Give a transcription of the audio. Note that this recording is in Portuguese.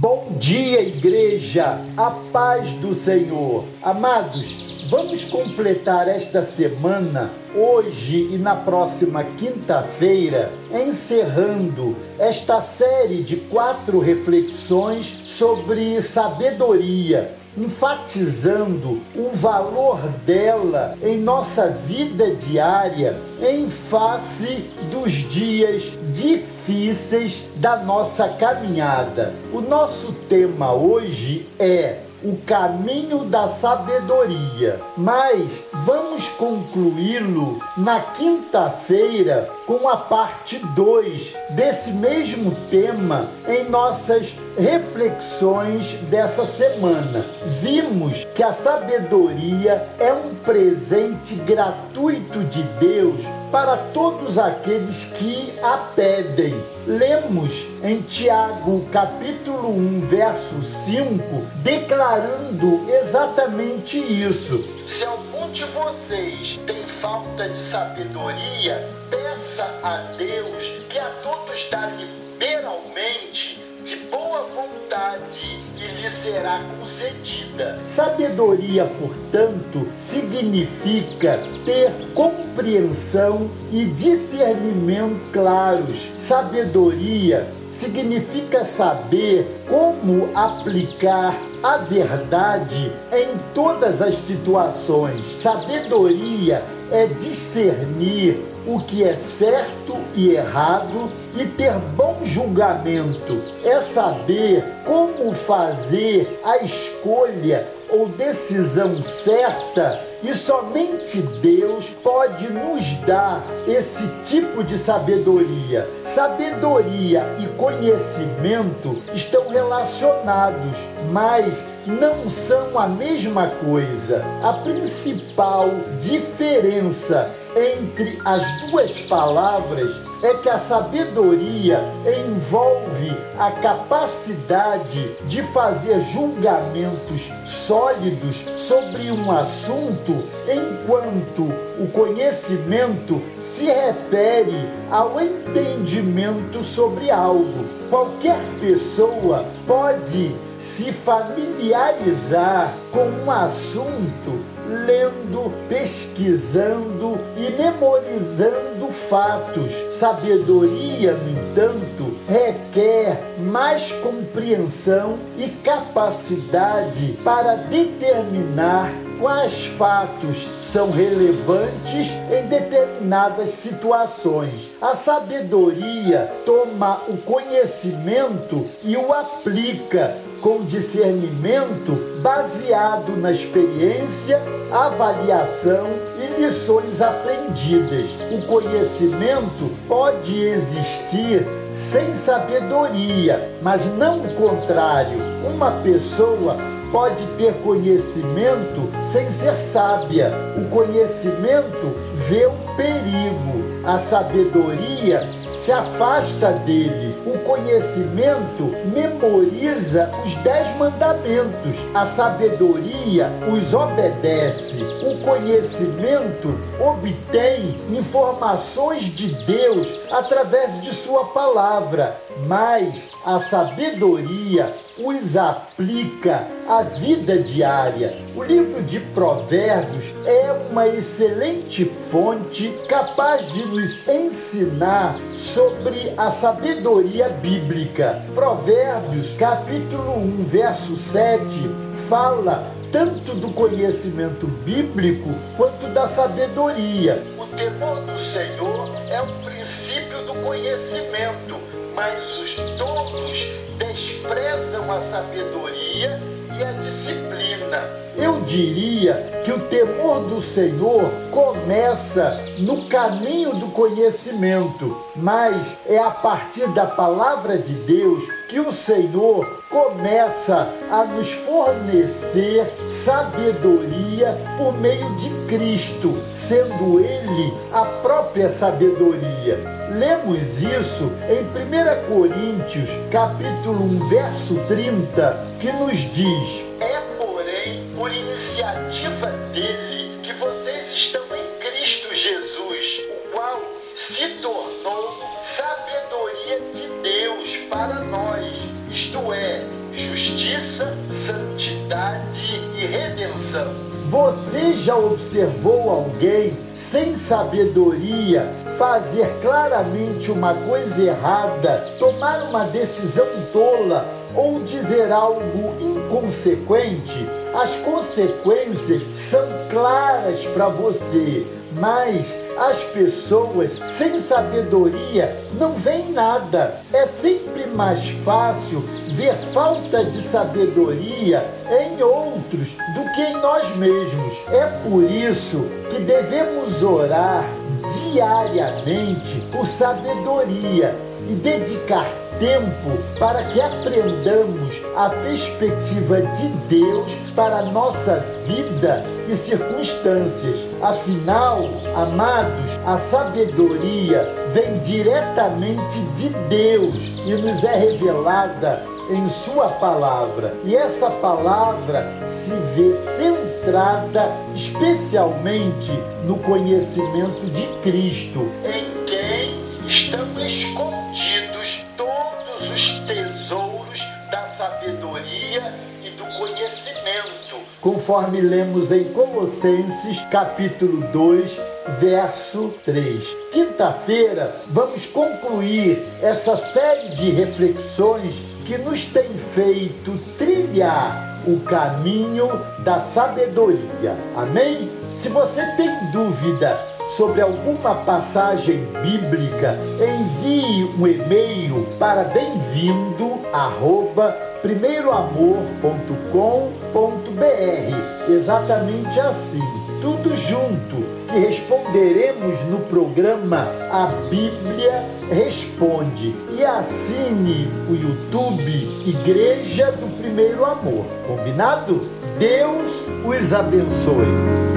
Bom dia, igreja, a paz do Senhor. Amados, vamos completar esta semana, hoje e na próxima quinta-feira, encerrando esta série de quatro reflexões sobre sabedoria enfatizando o valor dela em nossa vida diária em face dos dias difíceis da nossa caminhada. O nosso tema hoje é o caminho da sabedoria. Mas vamos concluí-lo na quinta-feira com a parte 2 desse mesmo tema em nossas reflexões dessa semana. Vimos que a sabedoria é um presente gratuito de Deus para todos aqueles que a pedem. Lemos em Tiago, capítulo 1, verso 5, declarando exatamente isso. Se algum de vocês tem falta de sabedoria, peça a Deus que a todos dá liberalmente de boa vontade e lhe será concedida. Sabedoria, portanto, significa ter compreensão e discernimento claros. Sabedoria significa saber como aplicar a verdade em todas as situações. Sabedoria é discernir o que é certo e errado e ter bom julgamento. É saber como fazer a escolha ou decisão certa e somente Deus pode nos dar esse tipo de sabedoria. Sabedoria e conhecimento estão relacionados, mas não são a mesma coisa. A principal diferença entre as duas palavras é que a sabedoria envolve a capacidade de fazer julgamentos sólidos sobre um assunto, enquanto o conhecimento se refere ao entendimento sobre algo. Qualquer pessoa pode se familiarizar com um assunto lendo, pesquisando e memorizando fatos. Sabedoria, no entanto, requer mais compreensão e capacidade para determinar quais fatos são relevantes em determinadas situações. A sabedoria toma o conhecimento e o aplica com discernimento baseado na experiência, avaliação e lições aprendidas. O conhecimento pode existir sem sabedoria, mas não o contrário. Uma pessoa pode ter conhecimento sem ser sábia. O conhecimento vê o perigo, a sabedoria se afasta dele. O conhecimento memoriza os dez mandamentos. A sabedoria os obedece. O conhecimento obtém informações de Deus através de Sua palavra, mas a sabedoria os aplica à vida diária. O livro de Provérbios é uma excelente fonte capaz de nos ensinar sobre a sabedoria bíblica. Provérbios, capítulo 1, verso 7, fala tanto do conhecimento bíblico quanto da sabedoria. O temor do Senhor é o princípio do conhecimento, mas os tolos desprezam a sabedoria e a disciplina. Eu diria que o temor do Senhor começa no caminho do conhecimento, mas é a partir da palavra de Deus que o Senhor começa a nos fornecer sabedoria por meio de Cristo, sendo Ele a própria sabedoria. Lemos isso em 1 Coríntios, capítulo 1, verso 30, que nos diz: É, porém, por iniciativa dele que vocês estão em Cristo Jesus, o qual se tornou sabedoria de Deus para nós, isto é, justiça, santidade e redenção. Você já observou alguém sem sabedoria fazer claramente uma coisa errada, tomar uma decisão tola ou dizer algo inconsequente? As consequências são claras para você, mas as pessoas sem sabedoria não veem nada. É sempre mais fácil ver falta de sabedoria em outros do que em nós mesmos. É por isso que devemos orar diariamente por sabedoria e dedicar tempo para que aprendamos a perspectiva de Deus para a nossa vida e circunstâncias. Afinal, amados, a sabedoria vem diretamente de Deus e nos é revelada em Sua palavra. E essa palavra se vê centrada especialmente no conhecimento de Cristo, em quem estão escondidos todos os tesouros da sabedoria e do conhecimento. Conforme lemos em Colossenses, capítulo 2, verso 3. Quinta-feira, vamos concluir essa série de reflexões que nos tem feito trilhar o caminho da sabedoria. Amém? Se você tem dúvida sobre alguma passagem bíblica, envie um e-mail para bem-vindo primeiroamor.com.br. Exatamente assim, tudo junto, que responderemos no programa A Bíblia Responde. E assine o YouTube Igreja do Primeiro Amor. Combinado? Deus os abençoe.